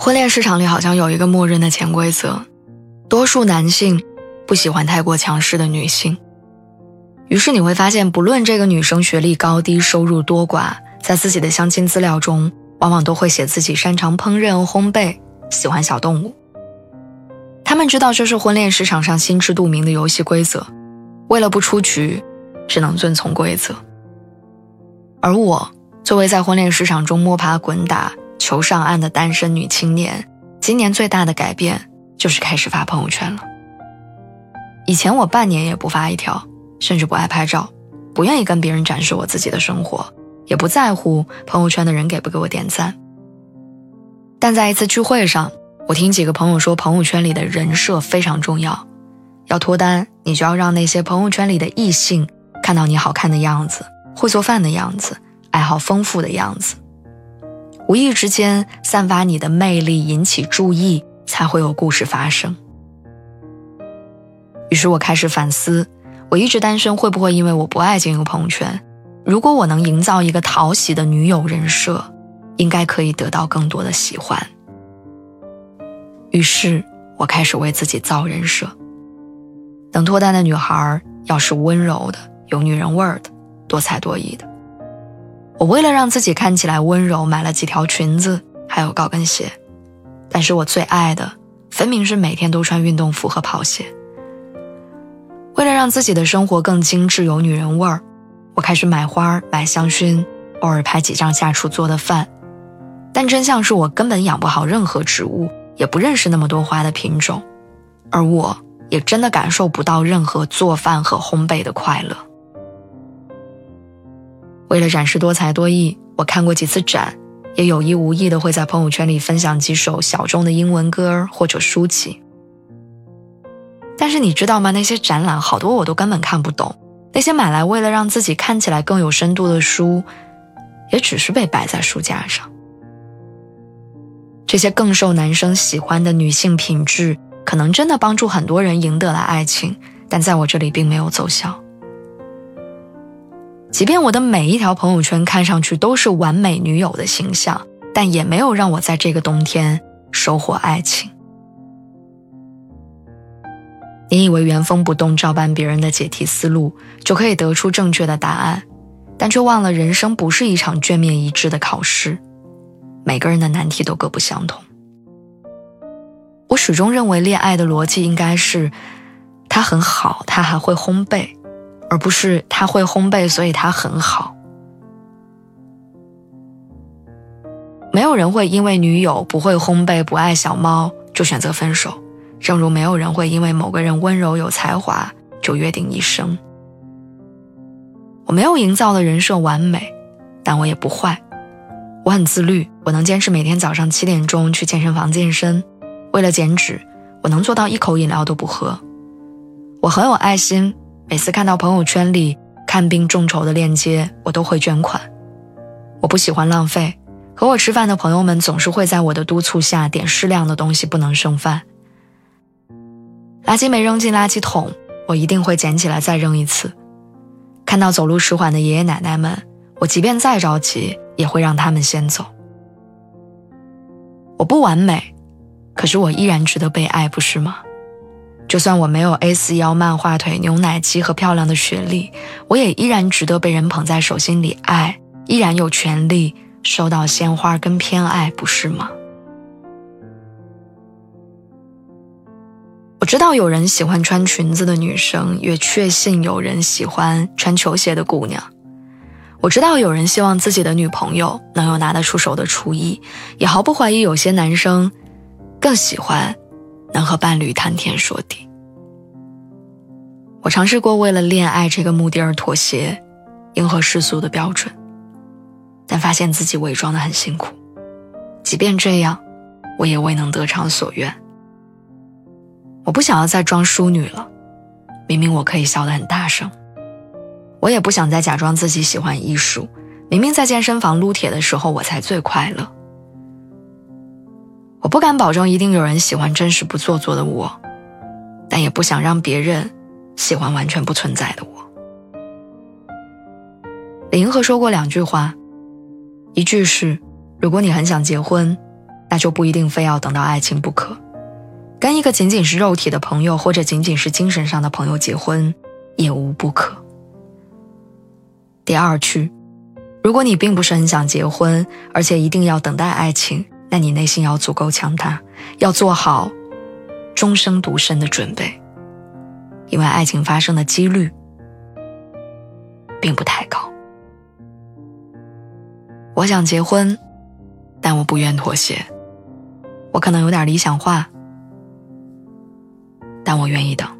婚恋市场里好像有一个默认的潜规则，多数男性不喜欢太过强势的女性。于是你会发现，不论这个女生学历高低、收入多寡，在自己的相亲资料中，往往都会写自己擅长烹饪、烘焙，喜欢小动物。他们知道这是婚恋市场上心知肚明的游戏规则，为了不出局，只能遵从规则。而我作为在婚恋市场中摸爬滚打。求上岸的单身女青年，今年最大的改变就是开始发朋友圈了。以前我半年也不发一条，甚至不爱拍照，不愿意跟别人展示我自己的生活，也不在乎朋友圈的人给不给我点赞。但在一次聚会上，我听几个朋友说，朋友圈里的人设非常重要，要脱单，你就要让那些朋友圈里的异性看到你好看的样子，会做饭的样子，爱好丰富的样子。无意之间散发你的魅力，引起注意，才会有故事发生。于是我开始反思：我一直单身会不会因为我不爱经营朋友圈？如果我能营造一个讨喜的女友人设，应该可以得到更多的喜欢。于是我开始为自己造人设：能脱单的女孩要是温柔的、有女人味儿的、多才多艺的。我为了让自己看起来温柔，买了几条裙子，还有高跟鞋。但是我最爱的，分明是每天都穿运动服和跑鞋。为了让自己的生活更精致，有女人味儿，我开始买花、买香薰，偶尔拍几张下厨做的饭。但真相是我根本养不好任何植物，也不认识那么多花的品种，而我也真的感受不到任何做饭和烘焙的快乐。为了展示多才多艺，我看过几次展，也有意无意的会在朋友圈里分享几首小众的英文歌或者书籍。但是你知道吗？那些展览好多我都根本看不懂，那些买来为了让自己看起来更有深度的书，也只是被摆在书架上。这些更受男生喜欢的女性品质，可能真的帮助很多人赢得了爱情，但在我这里并没有奏效。即便我的每一条朋友圈看上去都是完美女友的形象，但也没有让我在这个冬天收获爱情。你以为原封不动照搬别人的解题思路就可以得出正确的答案，但却忘了人生不是一场卷面一致的考试，每个人的难题都各不相同。我始终认为恋爱的逻辑应该是，他很好，他还会烘焙。而不是他会烘焙，所以他很好。没有人会因为女友不会烘焙、不爱小猫就选择分手，正如没有人会因为某个人温柔有才华就约定一生。我没有营造的人设完美，但我也不坏。我很自律，我能坚持每天早上七点钟去健身房健身。为了减脂，我能做到一口饮料都不喝。我很有爱心。每次看到朋友圈里看病众筹的链接，我都会捐款。我不喜欢浪费，和我吃饭的朋友们总是会在我的督促下点适量的东西，不能剩饭。垃圾没扔进垃圾桶，我一定会捡起来再扔一次。看到走路迟缓的爷爷奶奶们，我即便再着急，也会让他们先走。我不完美，可是我依然值得被爱，不是吗？就算我没有 A 四腰、漫画腿、牛奶肌和漂亮的学历，我也依然值得被人捧在手心里爱，依然有权利收到鲜花跟偏爱，不是吗？我知道有人喜欢穿裙子的女生，也确信有人喜欢穿球鞋的姑娘。我知道有人希望自己的女朋友能有拿得出手的厨艺，也毫不怀疑有些男生更喜欢。能和伴侣谈天说地。我尝试过为了恋爱这个目的而妥协，迎合世俗的标准，但发现自己伪装的很辛苦。即便这样，我也未能得偿所愿。我不想要再装淑女了，明明我可以笑得很大声。我也不想再假装自己喜欢艺术，明明在健身房撸铁的时候我才最快乐。我不敢保证一定有人喜欢真实不做作的我，但也不想让别人喜欢完全不存在的我。李银河说过两句话，一句是：如果你很想结婚，那就不一定非要等到爱情不可。跟一个仅仅是肉体的朋友或者仅仅是精神上的朋友结婚，也无不可。第二句，如果你并不是很想结婚，而且一定要等待爱情。那你内心要足够强大，要做好终生独身的准备，因为爱情发生的几率并不太高。我想结婚，但我不愿妥协。我可能有点理想化，但我愿意等。